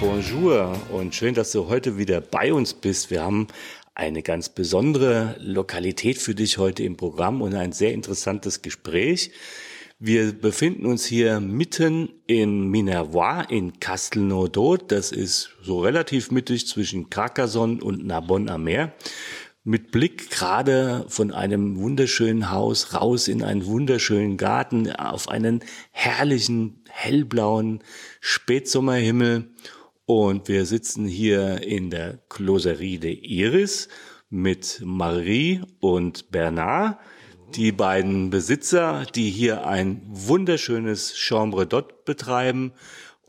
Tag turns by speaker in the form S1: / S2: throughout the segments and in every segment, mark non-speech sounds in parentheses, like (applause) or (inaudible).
S1: Bonjour und schön, dass du heute wieder bei uns bist. Wir haben eine ganz besondere Lokalität für dich heute im Programm und ein sehr interessantes Gespräch. Wir befinden uns hier mitten in Minervois in Castelnaudot. Das ist so relativ mittig zwischen Carcassonne und Narbonne am Meer mit Blick gerade von einem wunderschönen Haus raus in einen wunderschönen Garten auf einen herrlichen hellblauen Spätsommerhimmel. Und wir sitzen hier in der Closerie de Iris mit Marie und Bernard, die beiden Besitzer, die hier ein wunderschönes Chambre d'Hôte betreiben.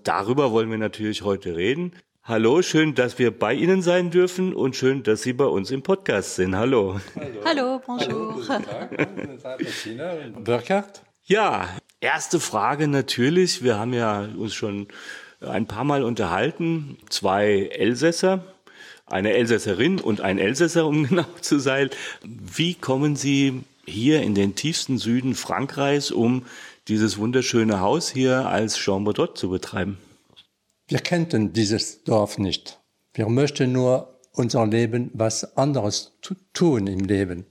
S1: Darüber wollen wir natürlich heute reden. Hallo, schön, dass wir bei Ihnen sein dürfen und schön, dass Sie bei uns im Podcast sind. Hallo.
S2: Hallo, Hallo bonjour.
S1: Burkhard? Ja, erste Frage natürlich. Wir haben ja uns schon ein paar Mal unterhalten. Zwei Elsässer, eine Elsässerin und ein Elsässer, um (laughs) genau zu sein. Wie kommen Sie hier in den tiefsten Süden Frankreichs, um dieses wunderschöne Haus hier als Chambre d'Hôte zu betreiben?
S2: Wir kannten dieses Dorf nicht. Wir möchten nur unser Leben was anderes tun im Leben.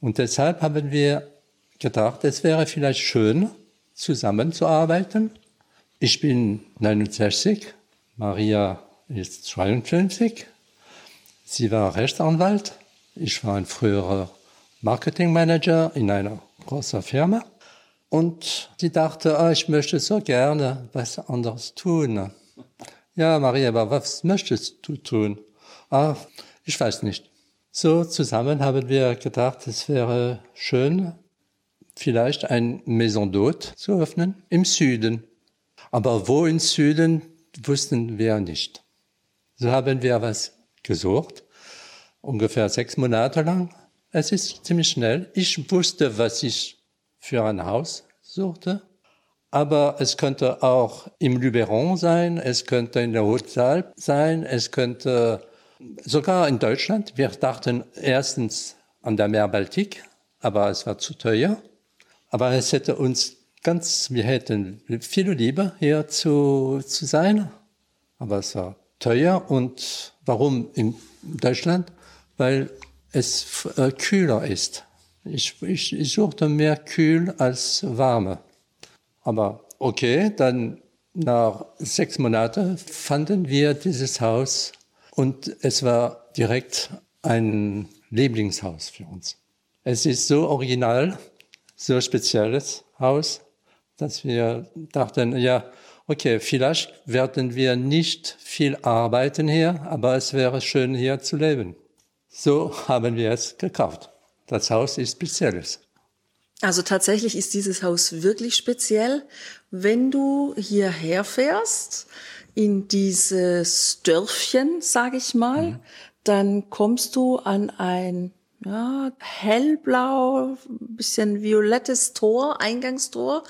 S2: Und deshalb haben wir gedacht, es wäre vielleicht schön, zusammenzuarbeiten. Ich bin 69, Maria ist 52. Sie war Rechtsanwalt. Ich war ein früherer Marketingmanager in einer großen Firma. Und sie dachte, oh, ich möchte so gerne was anderes tun. Ja, Maria, aber was möchtest du tun? Ah, ich weiß nicht. So zusammen haben wir gedacht, es wäre schön, vielleicht ein Maison d'Hôte zu öffnen im Süden. Aber wo im Süden wussten wir nicht. So haben wir was gesucht, ungefähr sechs Monate lang. Es ist ziemlich schnell. Ich wusste, was ich für ein Haus suchte. Aber es könnte auch im Luberon sein, es könnte in der Haute sein, es könnte sogar in Deutschland. Wir dachten erstens an der Meer Baltik, aber es war zu teuer. Aber es hätte uns ganz, wir hätten viel lieber hier zu, zu sein. Aber es war teuer. Und warum in Deutschland? Weil es äh, kühler ist. Ich, ich, ich suchte mehr kühl als warme. Aber okay, dann nach sechs Monaten fanden wir dieses Haus und es war direkt ein Lieblingshaus für uns. Es ist so original, so spezielles Haus, dass wir dachten, ja, okay, vielleicht werden wir nicht viel arbeiten hier, aber es wäre schön hier zu leben. So haben wir es gekauft. Das Haus ist spezielles.
S3: Also tatsächlich ist dieses Haus wirklich speziell. Wenn du hierher fährst, in dieses Dörfchen, sage ich mal, mhm. dann kommst du an ein ja, hellblau, bisschen violettes Tor, Eingangstor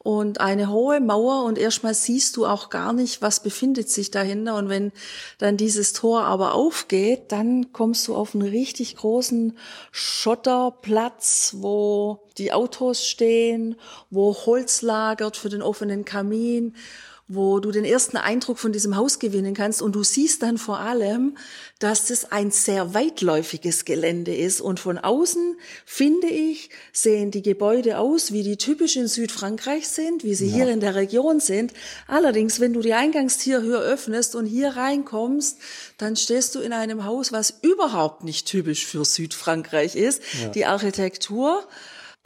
S3: und eine hohe Mauer. Und erstmal siehst du auch gar nicht, was befindet sich dahinter. Und wenn dann dieses Tor aber aufgeht, dann kommst du auf einen richtig großen Schotterplatz, wo die Autos stehen, wo Holz lagert für den offenen Kamin wo du den ersten Eindruck von diesem Haus gewinnen kannst und du siehst dann vor allem, dass das ein sehr weitläufiges Gelände ist und von außen, finde ich, sehen die Gebäude aus, wie die typisch in Südfrankreich sind, wie sie ja. hier in der Region sind. Allerdings, wenn du die Eingangstierhöhe öffnest und hier reinkommst, dann stehst du in einem Haus, was überhaupt nicht typisch für Südfrankreich ist. Ja. Die Architektur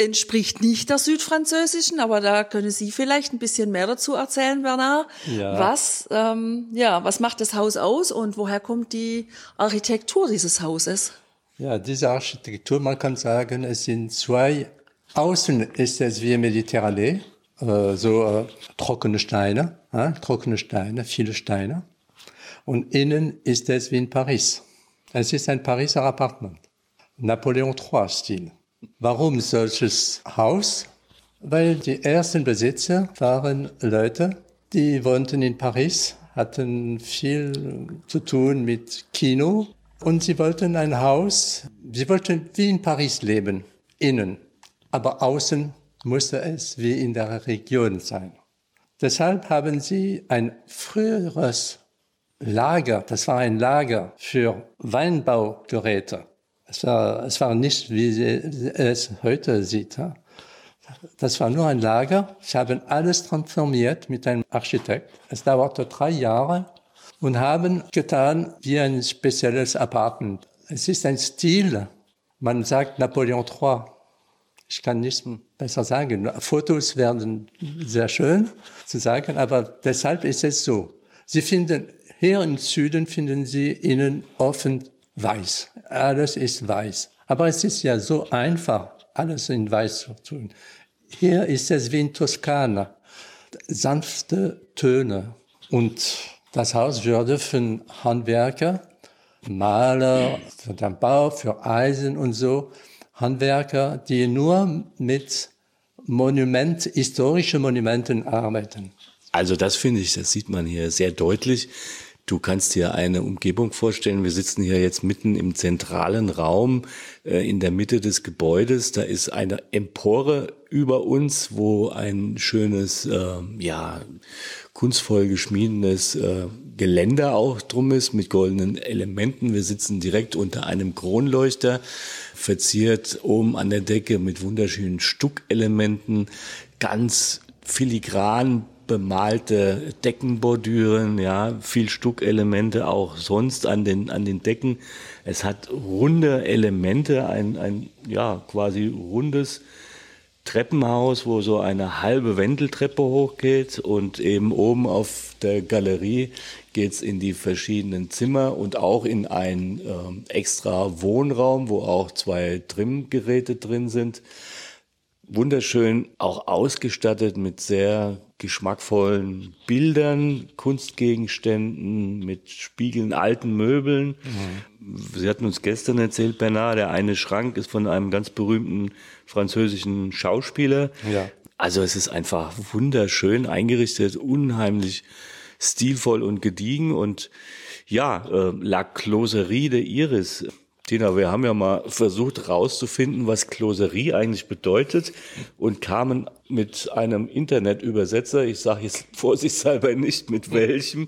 S3: entspricht nicht der südfranzösischen, aber da können Sie vielleicht ein bisschen mehr dazu erzählen, Bernard. Ja. Was, ähm, ja, was macht das Haus aus und woher kommt die Architektur dieses Hauses?
S2: Ja, diese Architektur, man kann sagen, es sind zwei. Außen ist es wie Mediterranee, äh, so äh, trockene Steine, äh, trockene Steine, viele Steine. Und innen ist es wie in Paris. Es ist ein Pariser Apartment. Napoleon III-Stil. Warum solches Haus? Weil die ersten Besitzer waren Leute, die wohnten in Paris, hatten viel zu tun mit Kino und sie wollten ein Haus, sie wollten wie in Paris leben, innen, aber außen musste es wie in der Region sein. Deshalb haben sie ein früheres Lager, das war ein Lager für Weinbaugeräte. Es war, es war nicht, wie es heute sieht. Das war nur ein Lager. Sie haben alles transformiert mit einem Architekt. Es dauerte drei Jahre und haben getan wie ein spezielles Apartment. Es ist ein Stil. Man sagt Napoleon III. Ich kann nichts besser sagen. Fotos werden sehr schön zu sagen, aber deshalb ist es so. Sie finden hier im Süden finden Sie innen offen weiß. Alles ist weiß. Aber es ist ja so einfach, alles in weiß zu tun. Hier ist es wie in Toskana. Sanfte Töne. Und das Haus würde für Handwerker, Maler, für den Bau, für Eisen und so, Handwerker, die nur mit Monument, historische Monumenten arbeiten.
S1: Also das finde ich, das sieht man hier sehr deutlich. Du kannst dir eine Umgebung vorstellen. Wir sitzen hier jetzt mitten im zentralen Raum äh, in der Mitte des Gebäudes. Da ist eine Empore über uns, wo ein schönes, äh, ja, kunstvoll geschmiedenes äh, Geländer auch drum ist mit goldenen Elementen. Wir sitzen direkt unter einem Kronleuchter, verziert oben an der Decke mit wunderschönen Stuckelementen, ganz filigran bemalte Deckenbordüren, ja, viel Stuckelemente auch sonst an den, an den Decken. Es hat runde Elemente, ein, ein, ja, quasi rundes Treppenhaus, wo so eine halbe Wendeltreppe hochgeht und eben oben auf der Galerie geht's in die verschiedenen Zimmer und auch in einen äh, extra Wohnraum, wo auch zwei Trimmgeräte drin sind wunderschön auch ausgestattet mit sehr geschmackvollen Bildern, Kunstgegenständen, mit Spiegeln, alten Möbeln. Mhm. Sie hatten uns gestern erzählt, Bernard, der eine Schrank ist von einem ganz berühmten französischen Schauspieler. Ja. Also es ist einfach wunderschön eingerichtet, unheimlich stilvoll und gediegen und ja, äh, La Closerie de Iris Tina, wir haben ja mal versucht herauszufinden, was Kloserie eigentlich bedeutet und kamen mit einem Internetübersetzer, ich sage jetzt (laughs) vorsichtshalber nicht mit welchem,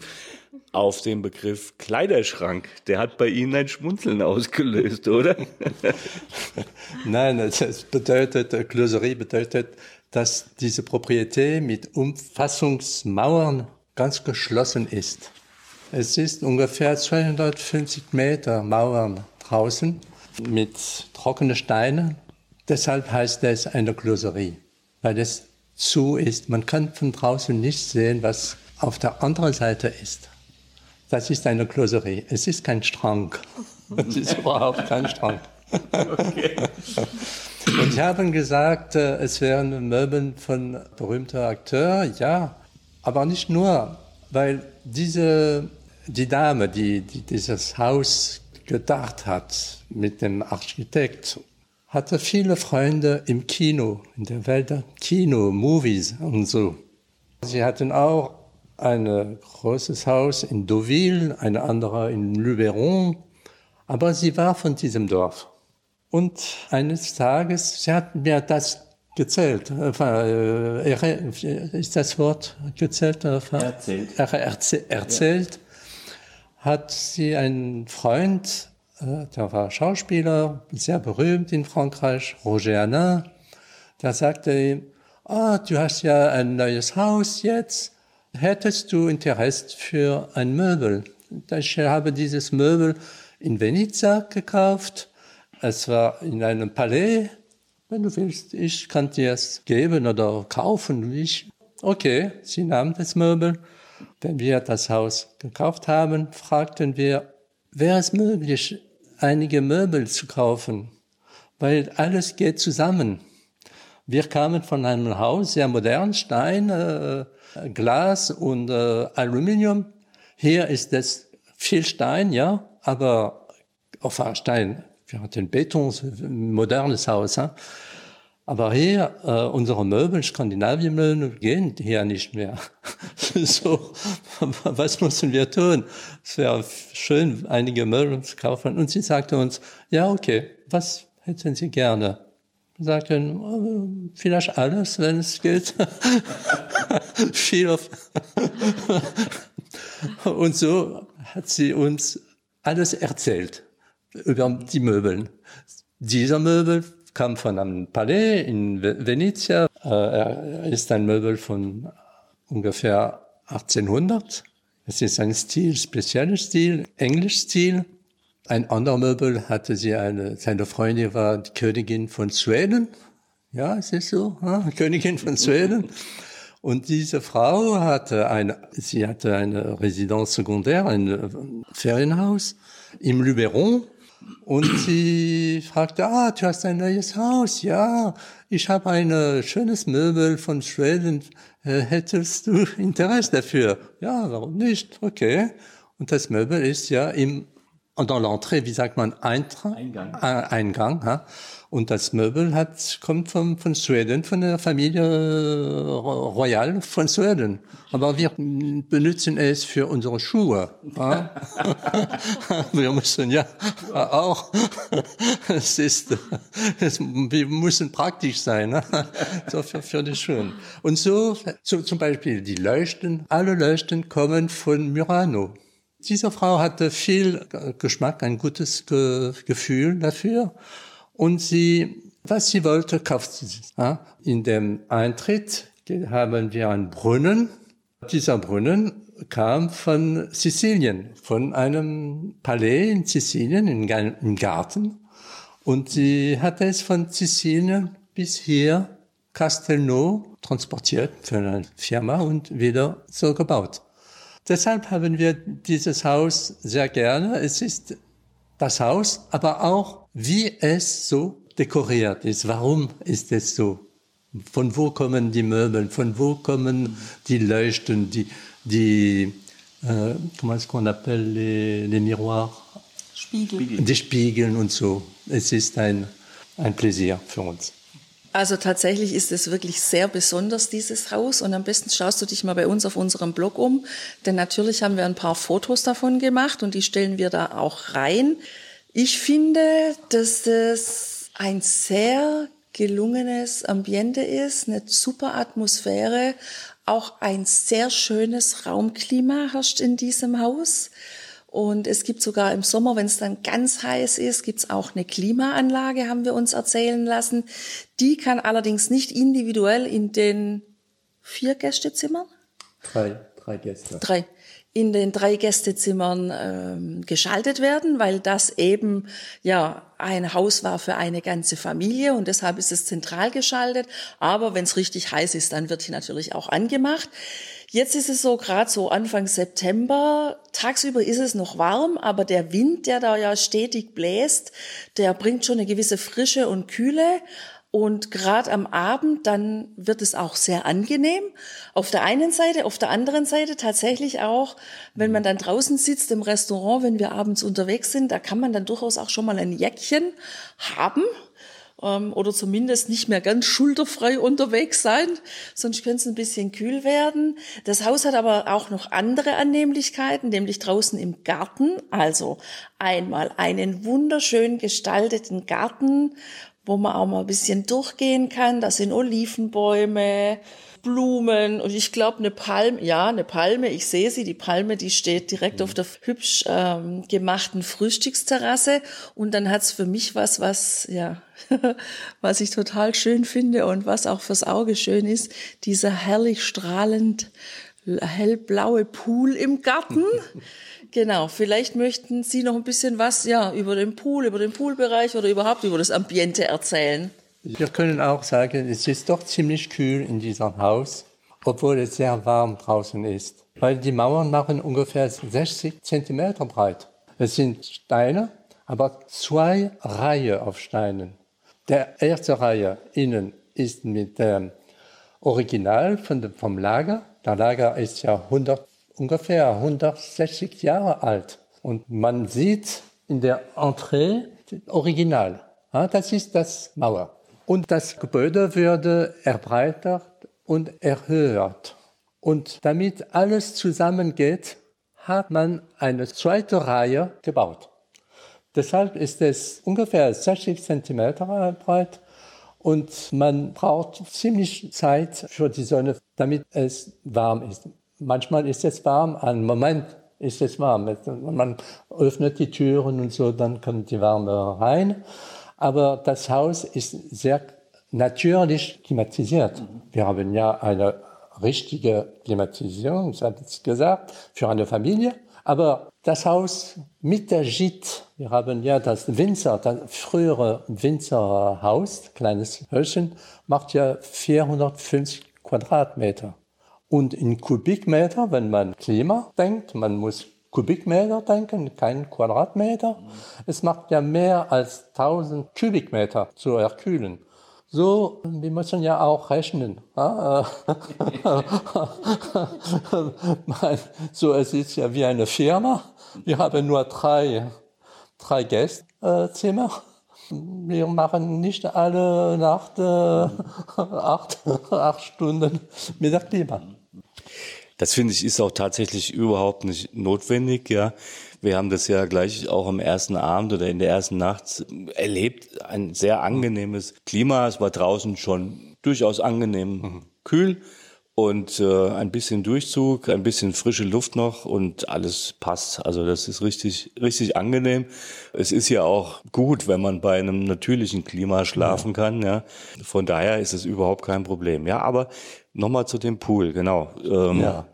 S1: auf den Begriff Kleiderschrank. Der hat bei Ihnen ein Schmunzeln ausgelöst, oder? (laughs)
S2: Nein, es bedeutet, Kloserie bedeutet, dass diese Proprietät mit Umfassungsmauern ganz geschlossen ist. Es ist ungefähr 250 Meter Mauern draußen mit trockenen Steinen. Deshalb heißt es eine Gloserie, weil es zu ist. Man kann von draußen nicht sehen, was auf der anderen Seite ist. Das ist eine Gloserie. Es ist kein Strang. (laughs) Es ist überhaupt kein Strang. Okay. Und sie haben gesagt, äh, es wären Möbel von berühmter Akteur. Ja, aber nicht nur, weil diese, die Dame, die, die dieses Haus gedacht hat mit dem Architekt, hatte viele Freunde im Kino, in der Welt Kino, Movies und so. Sie hatten auch ein großes Haus in Deauville, ein anderer in Luberon, aber sie war von diesem Dorf. Und eines Tages, sie hat mir das gezählt, äh, ist das Wort gezählt?
S1: Erzählt.
S2: erzählt. Hat sie einen Freund, äh, der war Schauspieler, sehr berühmt in Frankreich, Roger Hanin, der sagte ihm, ah, du hast ja ein neues Haus jetzt, hättest du Interesse für ein Möbel? Ich habe dieses Möbel in Venezia gekauft, es war in einem Palais, wenn du willst, ich kann dir es geben oder kaufen. Ich, okay, sie nahm das Möbel wenn wir das Haus gekauft haben, fragten wir, wäre es möglich, einige Möbel zu kaufen? Weil alles geht zusammen. Wir kamen von einem Haus, sehr modern, Stein, äh, Glas und äh, Aluminium. Hier ist es viel Stein, ja, aber enfin Stein, wir hatten Beton, modernes Haus. Hein? Aber hier, äh, unsere Möbel, Skandinavien-Möbel, gehen hier nicht mehr. (laughs) so, (laughs) was müssen wir tun? Es wäre schön, einige Möbel zu kaufen. Und sie sagte uns, ja, okay, was hätten Sie gerne? Wir sagten, äh, vielleicht alles, wenn es geht. (laughs) Viel auf. Und so hat sie uns alles erzählt über die Möbel. Dieser Möbel kam von einem Palais in Venezia. Äh, er ist ein Möbel von ungefähr 1800. Es ist ein Stil, spezieller Stil, Englisch-Stil. Ein anderer Möbel hatte sie eine, seine Freundin war die Königin von Schweden. Ja, es ist so, ja, Königin von Schweden. Und diese Frau hatte eine, sie hatte eine Residenz sekundär, ein Ferienhaus im Luberon. Und sie fragte, ah, du hast ein neues Haus. Ja, ich habe ein schönes Möbel von Schweden. Äh, hättest du Interesse dafür? Ja, warum nicht? Okay. Und das Möbel ist ja im, dans l'entrée, wie sagt man, Eintrag? Eingang. Äh, Eingang ja. Und das Möbel hat, kommt von, von Schweden, von der Familie Royal von Schweden. Aber wir benutzen es für unsere Schuhe. Ja? (laughs) wir müssen ja auch, es ist, es, wir müssen praktisch sein, ne? so für, für die Schuhe. Und so, so zum Beispiel die Leuchten, alle Leuchten kommen von Murano. Diese Frau hatte viel Geschmack, ein gutes Ge Gefühl dafür und sie, was sie wollte, kaufte sie. In dem Eintritt haben wir einen Brunnen. Dieser Brunnen kam von Sizilien, von einem Palais in Sizilien, im Garten. Und sie hatte es von Sizilien bis hier, Castelnau, transportiert für eine Firma und wieder so gebaut. Deshalb haben wir dieses Haus sehr gerne. Es ist das Haus, aber auch wie es so dekoriert ist. Warum ist es so? Von wo kommen die Möbel? Von wo kommen die Leuchten, die, die äh, comment est-ce qu'on appelle les, les miroirs? Spiegel. Die Spiegeln und so. Es ist ein, ein Pläsier für uns.
S3: Also tatsächlich ist es wirklich sehr besonders, dieses Haus. Und am besten schaust du dich mal bei uns auf unserem Blog um. Denn natürlich haben wir ein paar Fotos davon gemacht und die stellen wir da auch rein. Ich finde, dass das ein sehr gelungenes Ambiente ist, eine super Atmosphäre, auch ein sehr schönes Raumklima herrscht in diesem Haus. Und es gibt sogar im Sommer, wenn es dann ganz heiß ist, gibt es auch eine Klimaanlage, haben wir uns erzählen lassen. Die kann allerdings nicht individuell in den vier Gästezimmern?
S2: Drei, drei Gäste.
S3: Drei in den drei Gästezimmern ähm, geschaltet werden, weil das eben ja ein Haus war für eine ganze Familie und deshalb ist es zentral geschaltet. Aber wenn es richtig heiß ist, dann wird hier natürlich auch angemacht. Jetzt ist es so, gerade so Anfang September, tagsüber ist es noch warm, aber der Wind, der da ja stetig bläst, der bringt schon eine gewisse Frische und Kühle. Und gerade am Abend, dann wird es auch sehr angenehm. Auf der einen Seite, auf der anderen Seite tatsächlich auch, wenn man dann draußen sitzt im Restaurant, wenn wir abends unterwegs sind, da kann man dann durchaus auch schon mal ein Jäckchen haben ähm, oder zumindest nicht mehr ganz schulterfrei unterwegs sein, sonst könnte es ein bisschen kühl werden. Das Haus hat aber auch noch andere Annehmlichkeiten, nämlich draußen im Garten. Also einmal einen wunderschön gestalteten Garten, wo man auch mal ein bisschen durchgehen kann. Da sind Olivenbäume, Blumen und ich glaube eine Palme, ja, eine Palme, ich sehe sie, die Palme, die steht direkt mhm. auf der hübsch ähm, gemachten Frühstücksterrasse und dann hat's für mich was, was, ja, (laughs) was ich total schön finde und was auch fürs Auge schön ist, dieser herrlich strahlend hellblaue Pool im Garten. (laughs) Genau, vielleicht möchten Sie noch ein bisschen was ja, über den Pool, über den Poolbereich oder überhaupt über das Ambiente erzählen.
S2: Wir können auch sagen, es ist doch ziemlich kühl in diesem Haus, obwohl es sehr warm draußen ist. Weil die Mauern machen ungefähr 60 Zentimeter breit. Es sind Steine, aber zwei Reihen auf Steinen. Der erste Reihe innen ist mit dem Original von vom Lager. Der Lager ist ja 100 ungefähr 160 Jahre alt. Und man sieht in der Entree original. Das ist das Mauer. Und das Gebäude würde erbreitert und erhöht. Und damit alles zusammengeht, hat man eine zweite Reihe gebaut. Deshalb ist es ungefähr 60 Zentimeter breit und man braucht ziemlich Zeit für die Sonne, damit es warm ist. Manchmal ist es warm, einen Moment ist es warm. Man öffnet die Türen und so, dann kommt die Wärme rein. Aber das Haus ist sehr natürlich klimatisiert. Wir haben ja eine richtige Klimatisierung, ich habe es gesagt, für eine Familie. Aber das Haus mit der Gite, wir haben ja das Winzer, das frühere Winzerhaus, kleines Häuschen, macht ja 450 Quadratmeter. Und in Kubikmeter, wenn man Klima denkt, man muss Kubikmeter denken, kein Quadratmeter. Es macht ja mehr als 1000 Kubikmeter zu erkühlen. So, wir müssen ja auch rechnen. (laughs) so, es ist ja wie eine Firma. Wir haben nur drei, drei Gästezimmer. Wir machen nicht alle Nacht äh, (laughs) acht, acht Stunden mit der Klima.
S1: Das finde ich ist auch tatsächlich überhaupt nicht notwendig, ja. Wir haben das ja gleich auch am ersten Abend oder in der ersten Nacht erlebt. Ein sehr angenehmes Klima. Es war draußen schon durchaus angenehm mhm. kühl und äh, ein bisschen Durchzug, ein bisschen frische Luft noch und alles passt. Also das ist richtig, richtig angenehm. Es ist ja auch gut, wenn man bei einem natürlichen Klima schlafen kann. Ja, von daher ist es überhaupt kein Problem. Ja, aber nochmal zu dem Pool, genau. Ähm, ja.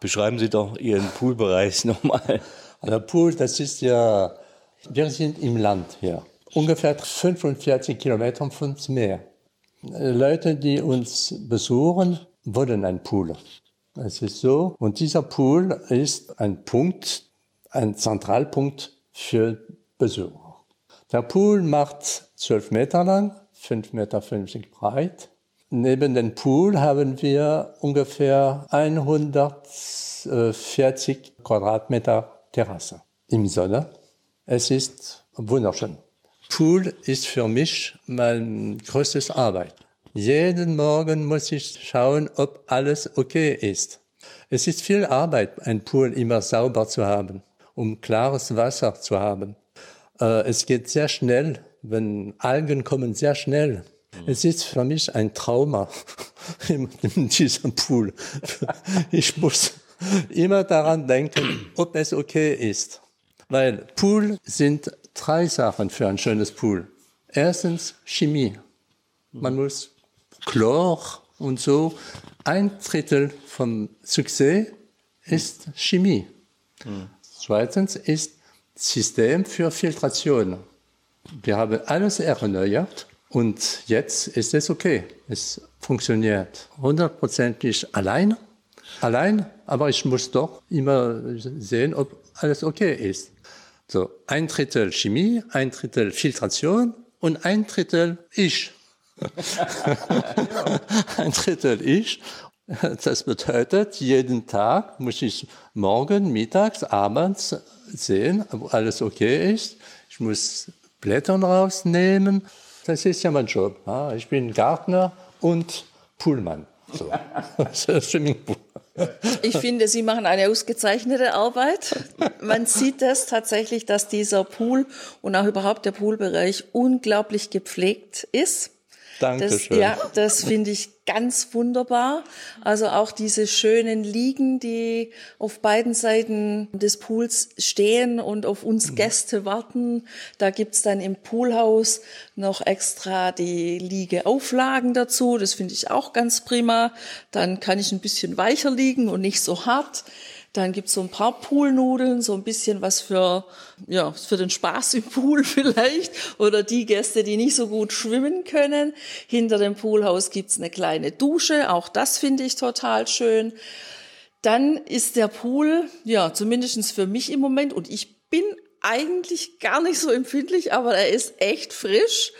S1: Beschreiben Sie doch Ihren Poolbereich (laughs) nochmal.
S2: Der Pool, das ist ja, wir sind im Land hier, ungefähr 45 Kilometer vom Meer. Leute, die uns besuchen, wollen einen Pool. Es ist so. Und dieser Pool ist ein Punkt, ein Zentralpunkt für Besucher. Der Pool macht 12 Meter lang, 5,50 Meter breit. Neben dem Pool haben wir ungefähr 140 Quadratmeter Terrasse im Sonne. Es ist wunderschön. Pool ist für mich mein größtes Arbeit. Jeden Morgen muss ich schauen, ob alles okay ist. Es ist viel Arbeit, ein Pool immer sauber zu haben, um klares Wasser zu haben. Äh, es geht sehr schnell, wenn Algen kommen sehr schnell. Es ist für mich ein Trauma (laughs) in diesem Pool. (laughs) Ich muss immer daran denken, ob es okay ist. Weil Pool sind drei Sachen für ein schönes Pool. Erstens Chemie. Man muss Chlor und so. Ein Drittel vom Succès ist Chemie. Zweitens ist System für Filtration. Wir haben alles erneuert und jetzt ist es okay. Es funktioniert hundertprozentig allein allein, aber ich muss doch immer sehen, ob alles okay ist. So, ein Drittel Chemie, ein Drittel Filtration und ein Drittel ich. (laughs) ein Drittel ich. Das bedeutet, jeden Tag muss ich morgen, mittags, abends sehen, ob alles okay ist. Ich muss Blätter rausnehmen. Das ist ja mein Job. Ich bin Gartner und Pullmann. So. (laughs)
S3: Swimmingpool. Ich finde, Sie machen eine ausgezeichnete Arbeit. Man sieht das tatsächlich, dass dieser Pool und auch überhaupt der Poolbereich unglaublich gepflegt ist.
S2: Dankeschön.
S3: Das, ja, das finde ich ganz wunderbar. Also auch diese schönen Liegen, die auf beiden Seiten des Pools stehen und auf uns mhm. Gäste warten. Da gibt's dann im Poolhaus noch extra die Liegeauflagen dazu. Das finde ich auch ganz prima. Dann kann ich ein bisschen weicher liegen und nicht so hart. Dann gibt's so ein paar Poolnudeln, so ein bisschen was für, ja, für den Spaß im Pool (laughs) vielleicht oder die Gäste, die nicht so gut schwimmen können. Hinter dem Poolhaus gibt's eine kleine Dusche, auch das finde ich total schön. Dann ist der Pool, ja, zumindestens für mich im Moment und ich bin eigentlich gar nicht so empfindlich, aber er ist echt frisch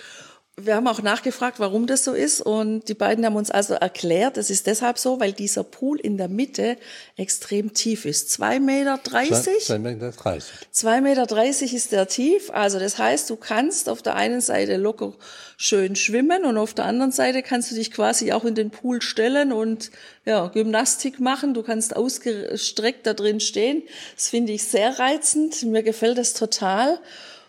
S3: Wir haben auch nachgefragt, warum das so ist. Und die beiden haben uns also erklärt, es ist deshalb so, weil dieser Pool in der Mitte extrem tief ist. Zwei Meter. dreißig.
S2: Zwei Meter. dreißig.
S3: Zwei Meter dreißig ist der tief. Also das heißt, du kannst auf der einen Seite locker schön schwimmen und auf der anderen Seite kannst du dich quasi auch in den Pool stellen und ja, Gymnastik machen. Du kannst ausgestreckt da drin stehen. Das finde ich sehr reizend. Mir gefällt das total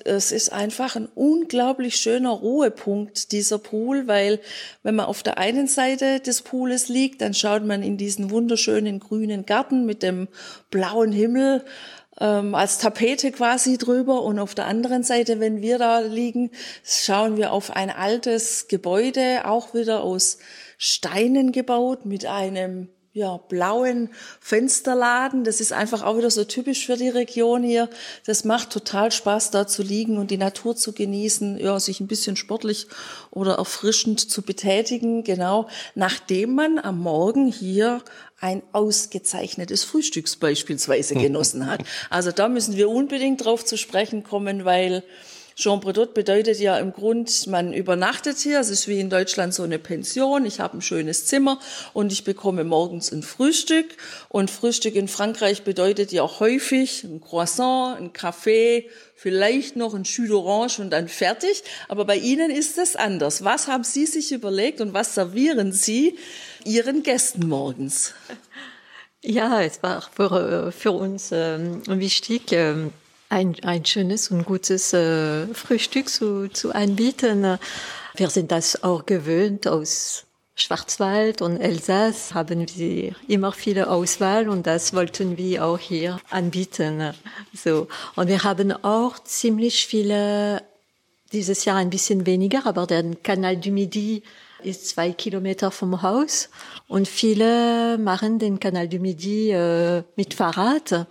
S3: es ist einfach ein unglaublich schöner Ruhepunkt, dieser Pool, weil wenn man auf der einen Seite des Pooles liegt, dann schaut man in diesen wunderschönen grünen Garten mit dem blauen Himmel ähm, als Tapete quasi drüber. Und auf der anderen Seite, wenn wir da liegen, schauen wir auf ein altes Gebäude, auch wieder aus Steinen gebaut mit einem ja, blauen Fensterladen. Das ist einfach auch wieder so typisch für die Region hier. Das macht total Spaß, da zu liegen und die Natur zu genießen, ja, sich ein bisschen sportlich oder erfrischend zu betätigen, genau, nachdem man am Morgen hier ein ausgezeichnetes Frühstücks beispielsweise (laughs) genossen hat. Also da müssen wir unbedingt drauf zu sprechen kommen, weil Chambre bedeutet ja im Grund, man übernachtet hier. Es ist wie in Deutschland so eine Pension. Ich habe ein schönes Zimmer und ich bekomme morgens ein Frühstück. Und Frühstück in Frankreich bedeutet ja auch häufig ein Croissant, ein Kaffee, vielleicht noch ein Jus d'Orange und dann fertig. Aber bei Ihnen ist das anders. Was haben Sie sich überlegt und was servieren Sie Ihren Gästen morgens?
S4: Ja, es war für, für uns ähm, wichtig, ähm, ein, ein schönes und gutes äh, Frühstück zu, zu anbieten. Wir sind das auch gewöhnt aus Schwarzwald und Elsass haben wir immer viele Auswahl und das wollten wir auch hier anbieten. So. Und wir haben auch ziemlich viele, dieses Jahr ein bisschen weniger, aber der Kanal du Midi ist zwei Kilometer vom Haus und viele machen den Kanal du Midi äh, mit Fahrrad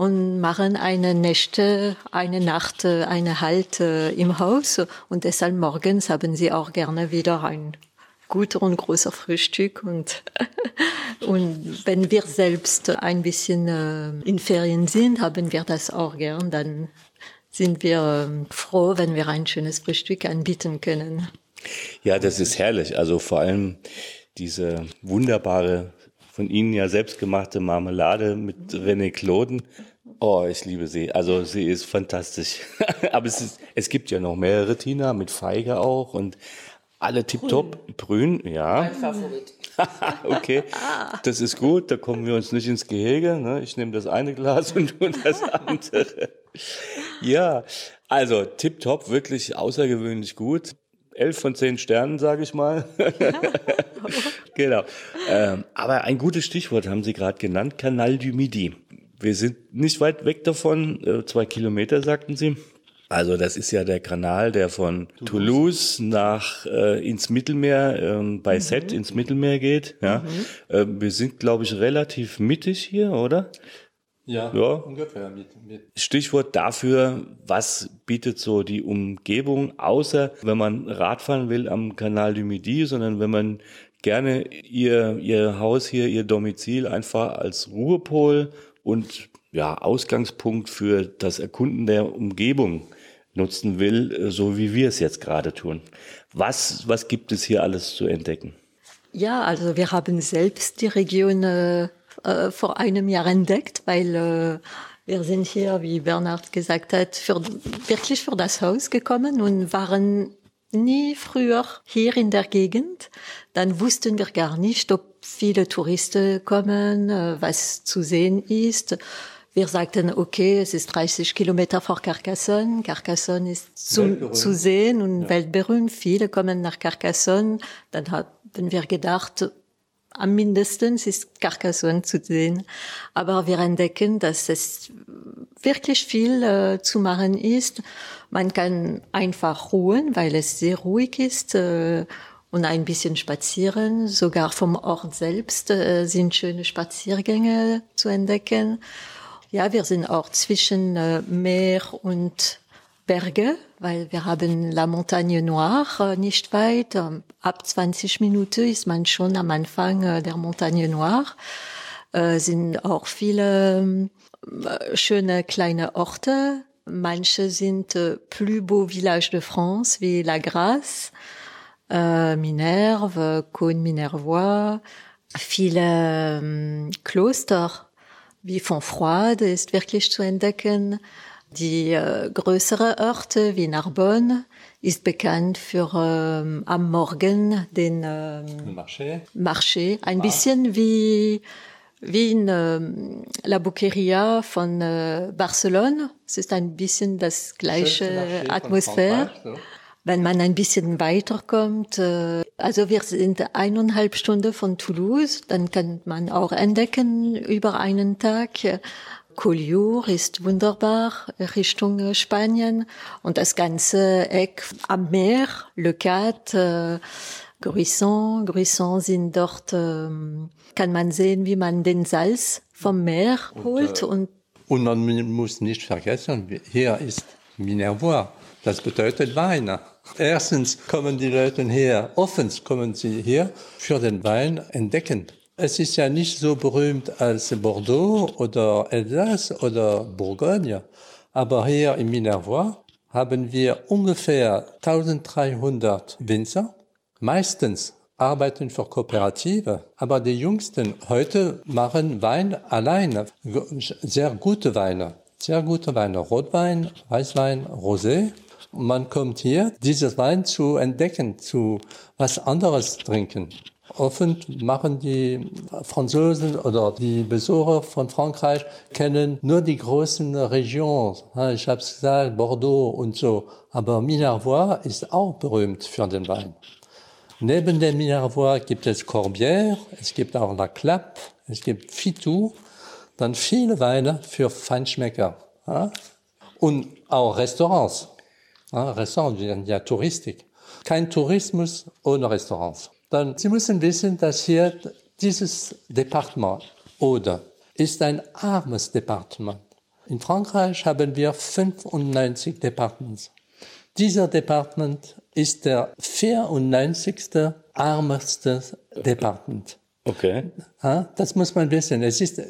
S4: und machen eine Nächte, eine Nacht, eine Halt im Haus. Und deshalb morgens haben sie auch gerne wieder ein guter und großer Frühstück und, (laughs) und wenn wir selbst ein bisschen äh, in Ferien sind, haben wir das auch gern, dann sind wir ähm, froh, wenn wir ein schönes Frühstück anbieten können.
S1: Ja, das ist herrlich. Also vor allem diese wunderbare von Ihnen ja selbstgemachte Marmelade mit René Clauden. Oh, ich liebe sie. Also sie ist fantastisch. (laughs) Aber es, ist, es gibt ja noch mehrere Tina mit Feige auch und alle tipptopp. Brün, ja. Mein Favorit. (laughs) okay, das ist gut. Da kommen wir uns nicht ins Gehege. Ne? Ich nehme das eine Glas und du das (laughs) andere. ja, also tipptopp, wirklich außergewöhnlich gut. Elf von zehn Sternen, sage ich mal. genau. Ähm, aber ein gutes Stichwort haben Sie gerade genannt, Canal du Midi. Wir sind nicht weit weg davon, äh, zwei Kilometer sagten Sie. Also das ist ja der Kanal, der von Toulouse, Toulouse nach äh, ins Mittelmeer, äh, bei mhm. Set ins Mittelmeer geht. Ja, mhm. äh, wir sind, glaube ich, relativ mittig hier, oder?
S2: Ja, ja, ungefähr. Mit, mit.
S1: Stichwort dafür, was bietet so die Umgebung, außer wenn man Radfahren will am Kanal du Midi, sondern wenn man gerne ihr, ihr Haus hier, ihr Domizil einfach als Ruhepol und ja, Ausgangspunkt für das Erkunden der Umgebung nutzen will, äh, so wie wir es jetzt gerade tun. Was, was gibt es hier alles zu entdecken?
S4: Ja, also wir haben selbst die Region äh, äh vor einem Jahr entdeckt, weil äh, wir sind hier, wie Bernhard gesagt hat, für, wirklich für das Haus gekommen und waren nie früher hier in der Gegend. Dann wussten wir gar nicht, ob viele Touristen kommen, äh, was zu sehen ist. Wir sagten, okay, es ist 30 Kilometer vor Carcassonne. Carcassonne ist zu, zu sehen und ja. weltberühmt. Viele kommen nach Carcassonne. Dann haben wir gedacht, am mindestens ist Carcassonne zu sehen. Aber wir entdecken, dass es wirklich viel äh, zu machen ist. Man kann einfach ruhen, weil es sehr ruhig ist. Äh, und ein bisschen spazieren. Sogar vom Ort selbst äh, sind schöne Spaziergänge zu entdecken. Ja, wir sind auch zwischen äh, Meer und Berge, weil wir haben La Montagne Noire äh, nicht weit. Ähm, ab 20 Minuten ist man schon am Anfang äh, der Montagne Noire. Äh, sind auch viele äh, schöne kleine Orte Manche sind plus beaux villages de France wie La Grasse, Minerve, Cône Minervois, viele ähm, Kloster wie Fontfroide ist wirklich zu entdecken. Die äh, größere Orte wie Narbonne ist bekannt für ähm, am Morgen den ähm,
S2: Marché.
S4: Marché, ein bisschen wie wie in ähm, La Boqueria von äh, Barcelone. Es ist ein bisschen das gleiche Atmosphäre.
S2: So.
S4: Wenn man ein bisschen weiterkommt, äh, also wir sind eineinhalb Stunden von Toulouse, dann kann man auch entdecken über einen Tag. Äh, Collioure ist wunderbar Richtung äh, Spanien und das ganze Eck am Meer, Le Cat, äh, Gruisson, Gruisson sind dort, ähm, kann man sehen, wie man den Salz vom Meer holt und
S2: Und man muss nicht vergessen, hier ist Minervois. Das bedeutet Wein. Erstens kommen die Leute her, offens kommen sie hier für den Wein entdecken. Es ist ja nicht so berühmt als Bordeaux oder Elsass oder Bourgogne, aber hier in Minervois haben wir ungefähr 1300 Winzer. Meistens arbeiten für Kooperative, aber die Jüngsten heute machen Wein alleine, sehr gute Weine, sehr gute Weine, Rotwein, Weißwein, Rosé. Man kommt hier, dieses Wein zu entdecken, zu was anderes trinken. Oft machen die Franzosen oder die Besucher von Frankreich kennen nur die großen Regionen. Ich habe es gesagt, Bordeaux und so. Aber Minervois ist auch berühmt für den Wein. Neben dem Minervois gibt es Corbière, es gibt auch La Clappe, es gibt Fitou, dann viele Weine für Feinschmecker. Und auch Restaurants. Restaurants, ja Touristik. Kein Tourismus ohne Restaurants. Dann, Sie müssen wissen, dass hier dieses Departement Oder ist ein armes Departement. In Frankreich haben wir 95 Departements. Dieser Departement ist der 94. ärmste Departement.
S1: Okay.
S2: Das muss man wissen. Es ist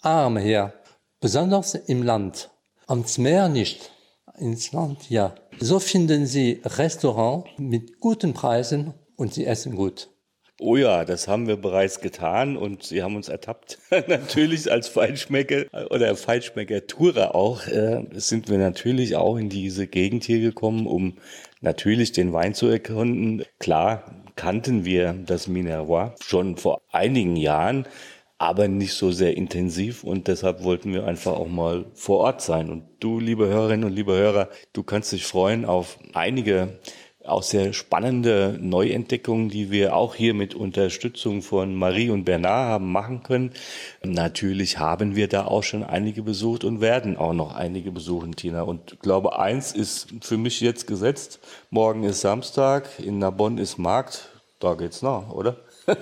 S2: arm hier, besonders im Land. Ans Meer nicht, ins Land ja. So finden Sie Restaurants mit guten Preisen und Sie essen gut.
S1: Oh ja, das haben wir bereits getan und Sie haben uns ertappt. (laughs) natürlich als Feinschmecker oder Feinschmecker-Tourer auch äh, sind wir natürlich auch in diese Gegend hier gekommen, um natürlich den Wein zu erkunden. Klar kannten wir das Minervois schon vor einigen Jahren, aber nicht so sehr intensiv und deshalb wollten wir einfach auch mal vor Ort sein. Und du, liebe Hörerinnen und liebe Hörer, du kannst dich freuen auf einige auch sehr spannende Neuentdeckungen, die wir auch hier mit Unterstützung von Marie und Bernard haben machen können. Natürlich haben wir da auch schon einige besucht und werden auch noch einige besuchen, Tina. Und ich glaube, eins ist für mich jetzt gesetzt. Morgen ist Samstag, in Narbonne ist Markt. Da geht's noch, oder? (laughs)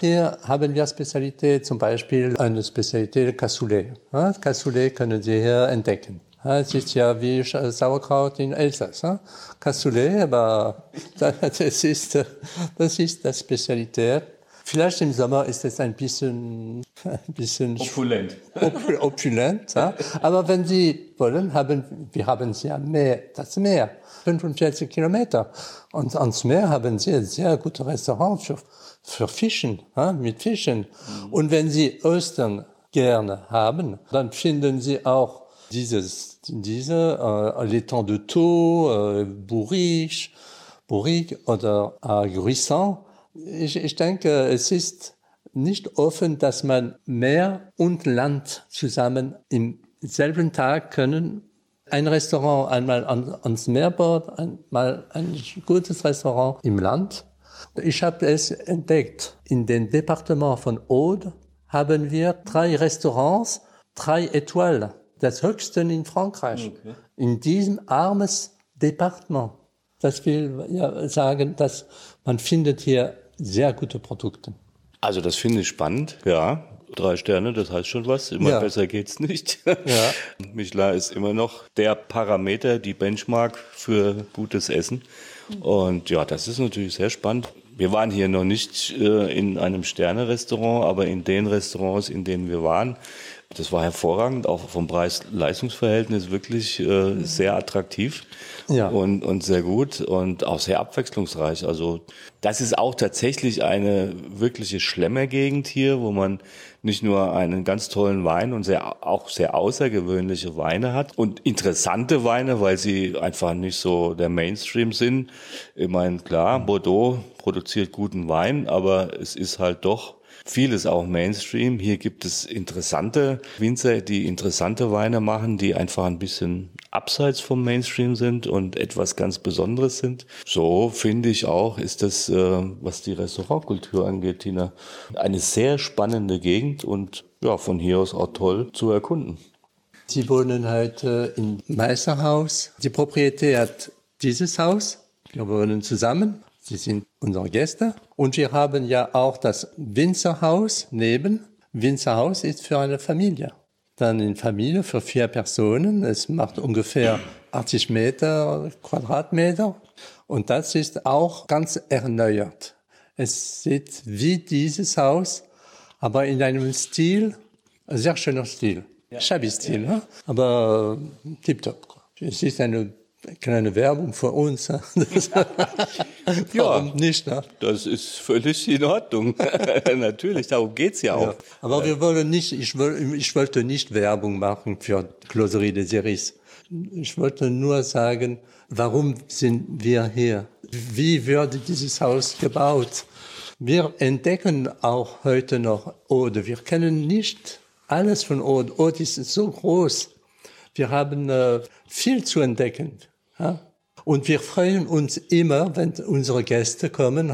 S2: Hier haben wir Spezialität, zum Beispiel eine Spezialität Cassoulet. Cassoulet können Sie hier entdecken. Es ist ja wie Sauerkraut in Elsass. Ja? Cassoulet, aber das (laughs) ist, das ist das Spezialität. Vielleicht im Sommer ist es ein bisschen, ein bisschen
S1: Opulent.
S2: opul- opulent. Ja? Aber wenn Sie wollen, haben wir haben ja Meer, das Meer, 45 Kilometer. Und ans Meer haben Sie ein sehr gute Restaurant für, für Fischen, ja? mit Fischen. Und wenn Sie Ostern gerne haben, dann finden Sie auch dieses, diese, äh, Thau, äh, Bourriche, Bourrique oder äh, Gruissan. Ich, ich denke, es ist nicht offen, dass man Meer und Land zusammen im selben Tag können. Ein Restaurant einmal an, ans Meer baut, einmal ein gutes Restaurant im Land. Ich habe es entdeckt. In dem Departement von Aude haben wir drei Restaurants, drei Étoiles, das höchste in Frankreich. In diesem armes Departement. Das will ja sagen, dass man findet hier sehr gute Produkte.
S1: Also das finde ich spannend, ja. Drei Sterne, das heißt schon was. Immer
S2: Ja.
S1: besser geht's nicht. Ja. (laughs) Michelin ist immer noch der Parameter, die Benchmark für gutes Essen. Und ja, das ist natürlich sehr spannend. Wir waren hier noch nicht äh, in einem Sterne-Restaurant, aber in den Restaurants, in denen wir waren, Das war hervorragend, auch vom Preis-Leistungsverhältnis wirklich äh, sehr attraktiv
S2: Ja.
S1: und, und sehr gut und auch sehr abwechslungsreich. Also das ist auch tatsächlich eine wirkliche Schlemmergegend hier, wo man nicht nur einen ganz tollen Wein und sehr, auch sehr außergewöhnliche Weine hat und interessante Weine, weil sie einfach nicht so der Mainstream sind. Ich meine, klar, Bordeaux produziert guten Wein, aber es ist halt doch vieles auch Mainstream. Hier gibt es interessante Winzer, die interessante Weine machen, die einfach ein bisschen abseits vom Mainstream sind und etwas ganz Besonderes sind. So finde ich auch, ist das, äh, was die Restaurantkultur angeht, Tina, eine sehr spannende Gegend und ja, von hier aus auch toll zu erkunden.
S2: Sie wohnen heute im Meisterhaus. Die Proprietät hat dieses Haus. Wir wohnen zusammen. Sie sind unsere Gäste. Und wir haben ja auch das Winzerhaus neben. Winzerhaus ist für eine Familie. Dann in Familie für vier Personen. Es macht ungefähr 80 Meter Quadratmeter. Und das ist auch ganz erneuert. Es sieht wie dieses Haus, aber in einem Stil, sehr schöner Stil. Shabby-Stil, ne? aber äh, tipptopp. Es ist eine kleine Werbung für uns. (laughs) Das- Warum nicht? Ne?
S1: Das ist völlig in Ordnung. (laughs) Natürlich, darum geht's ja auch.
S2: Ja. Aber wir wollen nicht, ich, woll- ich wollte nicht Werbung machen für Closerie des Iris. Ich wollte nur sagen, warum sind wir hier? Wie wurde dieses Haus gebaut? Wir entdecken auch heute noch Ode. Wir kennen nicht alles von Ode. Ode ist so groß. Wir haben äh, viel zu entdecken. Ja? Und wir freuen uns immer, wenn unsere Gäste kommen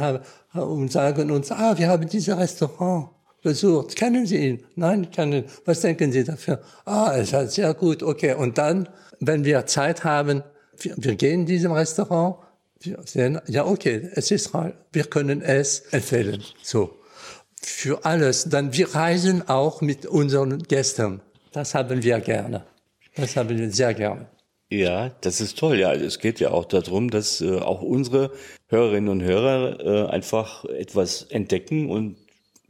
S2: und sagen uns, ah, wir haben dieses Restaurant besucht. Kennen Sie ihn? Nein, kennen. Was denken Sie dafür? Ah, es ist sehr gut, okay. Und dann, wenn wir Zeit haben, wir, wir gehen in diesem Restaurant, wir sehen, ja, okay, es ist, wir können es empfehlen. So. Für alles. Dann, wir reisen auch mit unseren Gästen. Das haben wir gerne. Das haben wir sehr gerne.
S1: Ja, das ist toll. Ja, es geht ja auch darum, dass äh, auch unsere Hörerinnen und Hörer äh, einfach etwas entdecken und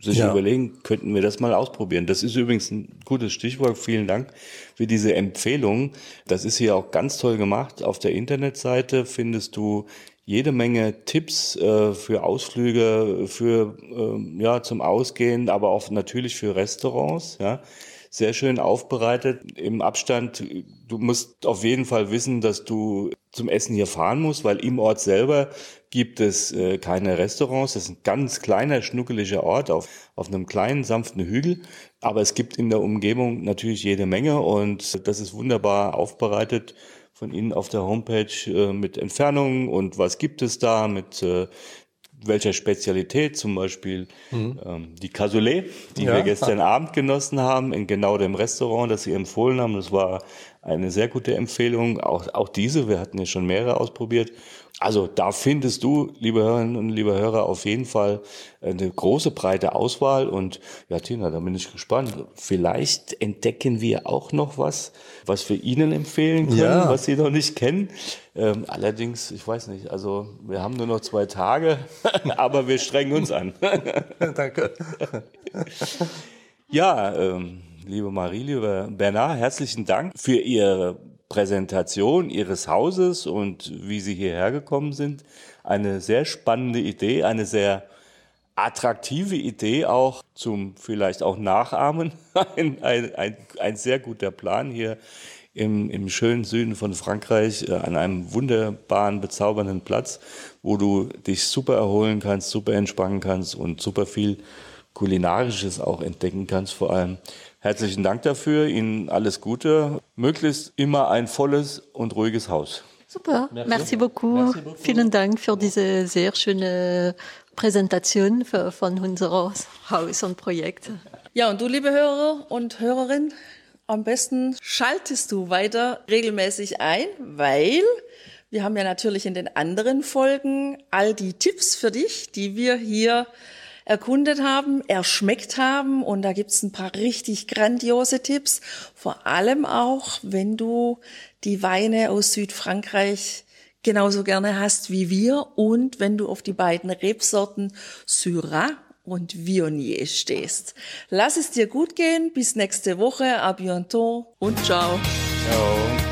S1: sich
S2: Ja.
S1: überlegen, könnten wir das mal ausprobieren. Das ist übrigens ein gutes Stichwort. Vielen Dank für diese Empfehlung. Das ist hier auch ganz toll gemacht. Auf der Internetseite findest du jede Menge Tipps äh, für Ausflüge, für ähm, ja zum Ausgehen, aber auch natürlich für Restaurants. Ja, sehr schön aufbereitet im Abstand. Du musst auf jeden Fall wissen, dass du zum Essen hier fahren musst, weil im Ort selber gibt es äh, keine Restaurants. Das ist ein ganz kleiner, schnuckeliger Ort auf, auf einem kleinen, sanften Hügel. Aber es gibt in der Umgebung natürlich jede Menge und das ist wunderbar aufbereitet von Ihnen auf der Homepage äh, mit Entfernungen und was gibt es da mit äh, welcher Spezialität, zum Beispiel ähm, die Cassoulet, die
S2: Ja.
S1: wir gestern Abend genossen haben, in genau dem Restaurant, das Sie empfohlen haben. Das war eine sehr gute Empfehlung. Auch, auch diese, wir hatten ja schon mehrere ausprobiert. Also da findest du, liebe Hörerinnen und liebe Hörer, auf jeden Fall eine große, breite Auswahl. Und ja, Tina, da bin ich gespannt. Vielleicht entdecken wir auch noch was, was wir Ihnen empfehlen können,
S2: Ja.
S1: was Sie noch nicht kennen. Ähm, allerdings, ich weiß nicht, also wir haben nur noch zwei Tage, (laughs) aber wir strengen uns an. (laughs)
S2: Danke.
S1: Ja, ähm, liebe Marie, lieber Bernard, herzlichen Dank für Ihre Präsentation Ihres Hauses und wie Sie hierher gekommen sind. Eine sehr spannende Idee, eine sehr attraktive Idee auch zum vielleicht auch Nachahmen. (laughs) Ein, ein, ein, ein sehr guter Plan hier im, im schönen Süden von Frankreich äh, an einem wunderbaren, bezaubernden Platz, wo du dich super erholen kannst, super entspannen kannst und super viel Kulinarisches auch entdecken kannst vor allem. Herzlichen Dank dafür, Ihnen alles Gute, möglichst immer ein volles und ruhiges Haus.
S4: Super, merci, beaucoup. Vielen Dank für diese sehr schöne Präsentation für, von unserem Haus und Projekt.
S3: Ja, und du, liebe Hörer und Hörerin, am besten schaltest du weiter regelmäßig ein, weil wir haben ja natürlich in den anderen Folgen all die Tipps für dich, die wir hier erkundet haben, erschmeckt haben. Und da gibt's ein paar richtig grandiose Tipps. Vor allem auch, wenn du die Weine aus Südfrankreich genauso gerne hast wie wir und wenn du auf die beiden Rebsorten Syrah und Vionier stehst. Lass es dir gut gehen. Bis nächste Woche. A bientôt und ciao.
S1: Ciao.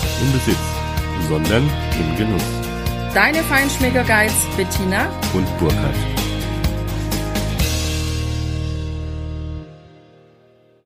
S1: im Besitz, sondern im Genuss.
S3: deine Feinschmecker Guides Bettina
S1: Und Burkhard.